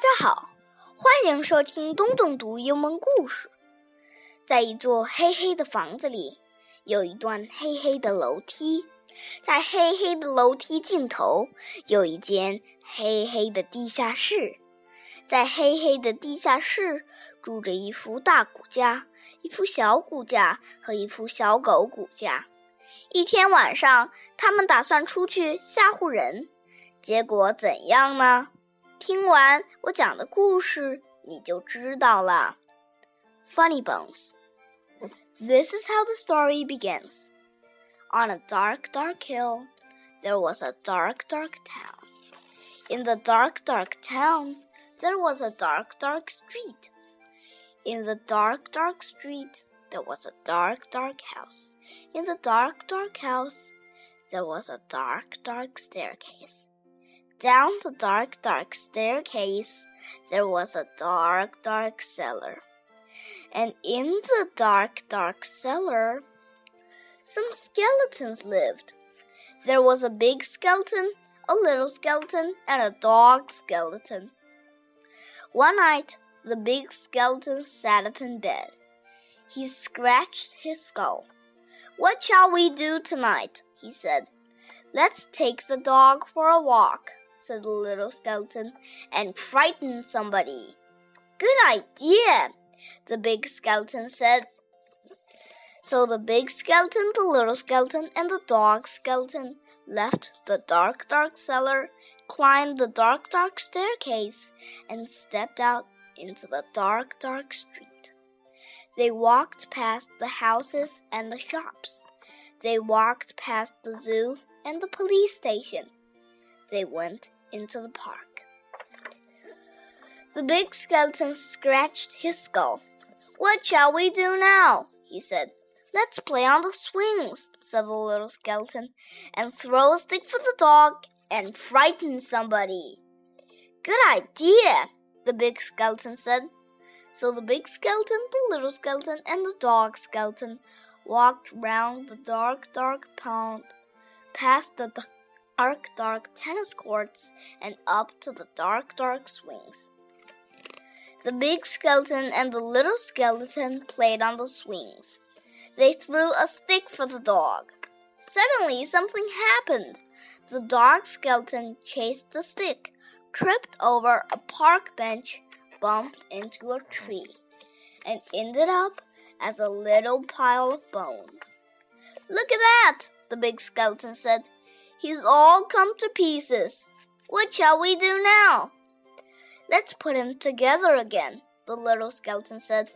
大家好，欢迎收听东东读幽默故事。在一座黑黑的房子里，有一段黑黑的楼梯，在黑黑的楼梯尽头，有一间黑黑的地下室，在黑黑的地下室住着一副大骨架、一副小骨架和一副小狗骨架。一天晚上，他们打算出去吓唬人，结果怎样呢？听完我讲的故事，你就知道了。Funny Bones. This is how the story begins. On a dark, dark hill, there was a dark, dark town. In the dark, dark town, there was a dark, dark street. In the dark, dark street, there was a dark, dark house. In the dark, dark house, there was a dark, dark staircase. Down the dark, dark staircase, there was a dark, dark cellar. And in the dark, dark cellar, some skeletons lived. There was a big skeleton, a little skeleton, and a dog skeleton. One night, the big skeleton sat up in bed. He scratched his skull. What shall we do tonight? he said. Let's take the dog for a walk said the little skeleton, and frighten somebody. Good idea, the big skeleton said. So the big skeleton, the little skeleton, and the dog skeleton left the dark, dark cellar, climbed the dark, dark staircase, and stepped out into the dark, dark street. They walked past the houses and the shops. They walked past the zoo and the police station they went into the park. The big skeleton scratched his skull. What shall we do now? he said. Let's play on the swings, said the little skeleton, and throw a stick for the dog and frighten somebody. Good idea, the big skeleton said. So the big skeleton, the little skeleton, and the dog skeleton walked round the dark, dark pond, past the dark, dark tennis courts and up to the dark, dark swings. The big skeleton and the little skeleton played on the swings. They threw a stick for the dog. Suddenly, something happened. The dog skeleton chased the stick, tripped over a park bench, bumped into a tree, and ended up as a little pile of bones. Look at that, the big skeleton said. He's all come to pieces. What shall we do now? Let's put him together again, the little skeleton said.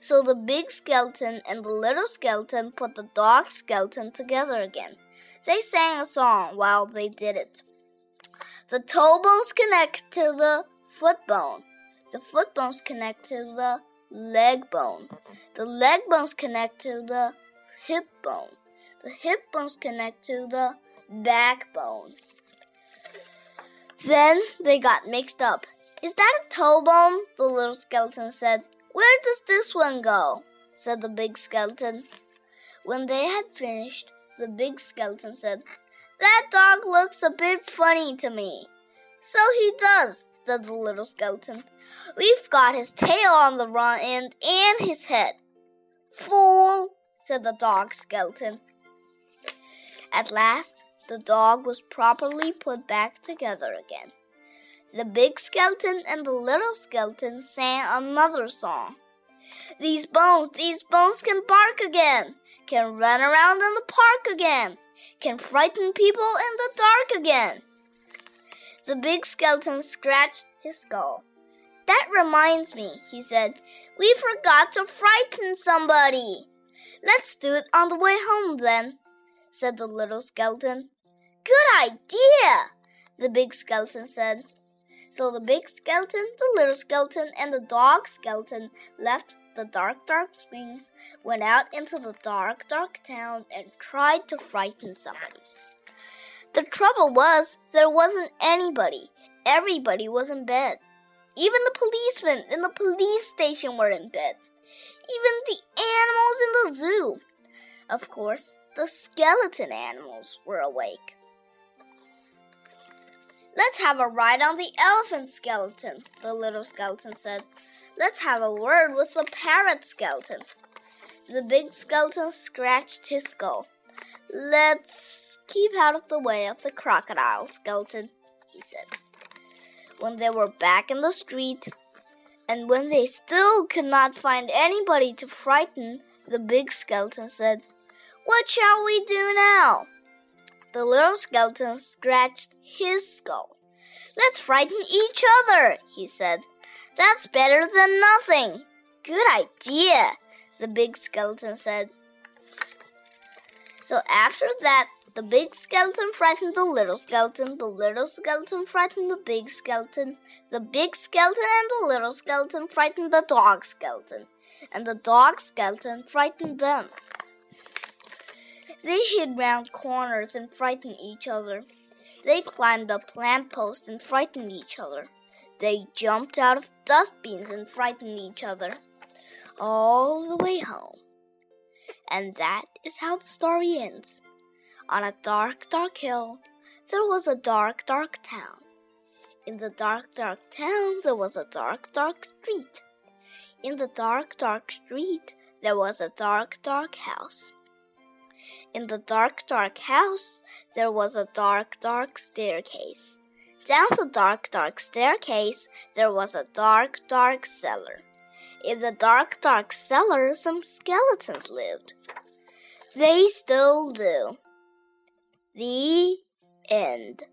So the big skeleton and the little skeleton put the dog skeleton together again. They sang a song while they did it. The toe bones connect to the foot bone. The foot bones connect to the leg bone. The leg bones connect to the hip bone. The hip bones connect to the backbone. Then they got mixed up. Is that a toe bone? The little skeleton said. Where does this one go? said the big skeleton. When they had finished, the big skeleton said, That dog looks a bit funny to me. So he does, said the little skeleton. We've got his tail on the wrong end and his head. Fool, said the dog skeleton. At last, the dog was properly put back together again. The big skeleton and the little skeleton sang another song. These bones, these bones can bark again, can run around in the park again, can frighten people in the dark again. The big skeleton scratched his skull. That reminds me, he said, we forgot to frighten somebody. Let's do it on the way home then, said the little skeleton. Good idea, the big skeleton said. So the big skeleton, the little skeleton, and the dog skeleton left the dark, dark swings, went out into the dark, dark town, and tried to frighten somebody. The trouble was, there wasn't anybody. Everybody was in bed. Even the policemen in the police station were in bed. Even the animals in the zoo. Of course, the skeleton animals were awake. Let's have a ride on the elephant skeleton, the little skeleton said. Let's have a word with the parrot skeleton. The big skeleton scratched his skull. Let's keep out of the way of the crocodile skeleton, he said. When they were back in the street, and when they still could not find anybody to frighten, the big skeleton said, What shall we do now? The little skeleton scratched his skull. Let's frighten each other, he said. That's better than nothing. Good idea, the big skeleton said. So after that, the big skeleton frightened the little skeleton, the little skeleton frightened the big skeleton, the big skeleton and the little skeleton frightened the dog skeleton, and the dog skeleton frightened them. They hid round corners and frightened each other. They climbed up lamp posts and frightened each other. They jumped out of dustbins and frightened each other all the way home. And that is how the story ends. On a dark, dark hill, there was a dark, dark town. In the dark, dark town, there was a dark, dark street. In the dark, dark street, there was a dark, dark house. In the dark, dark house, there was a dark, dark staircase. Down the dark, dark staircase, there was a dark, dark cellar. In the dark, dark cellar, some skeletons lived. They still do. The end.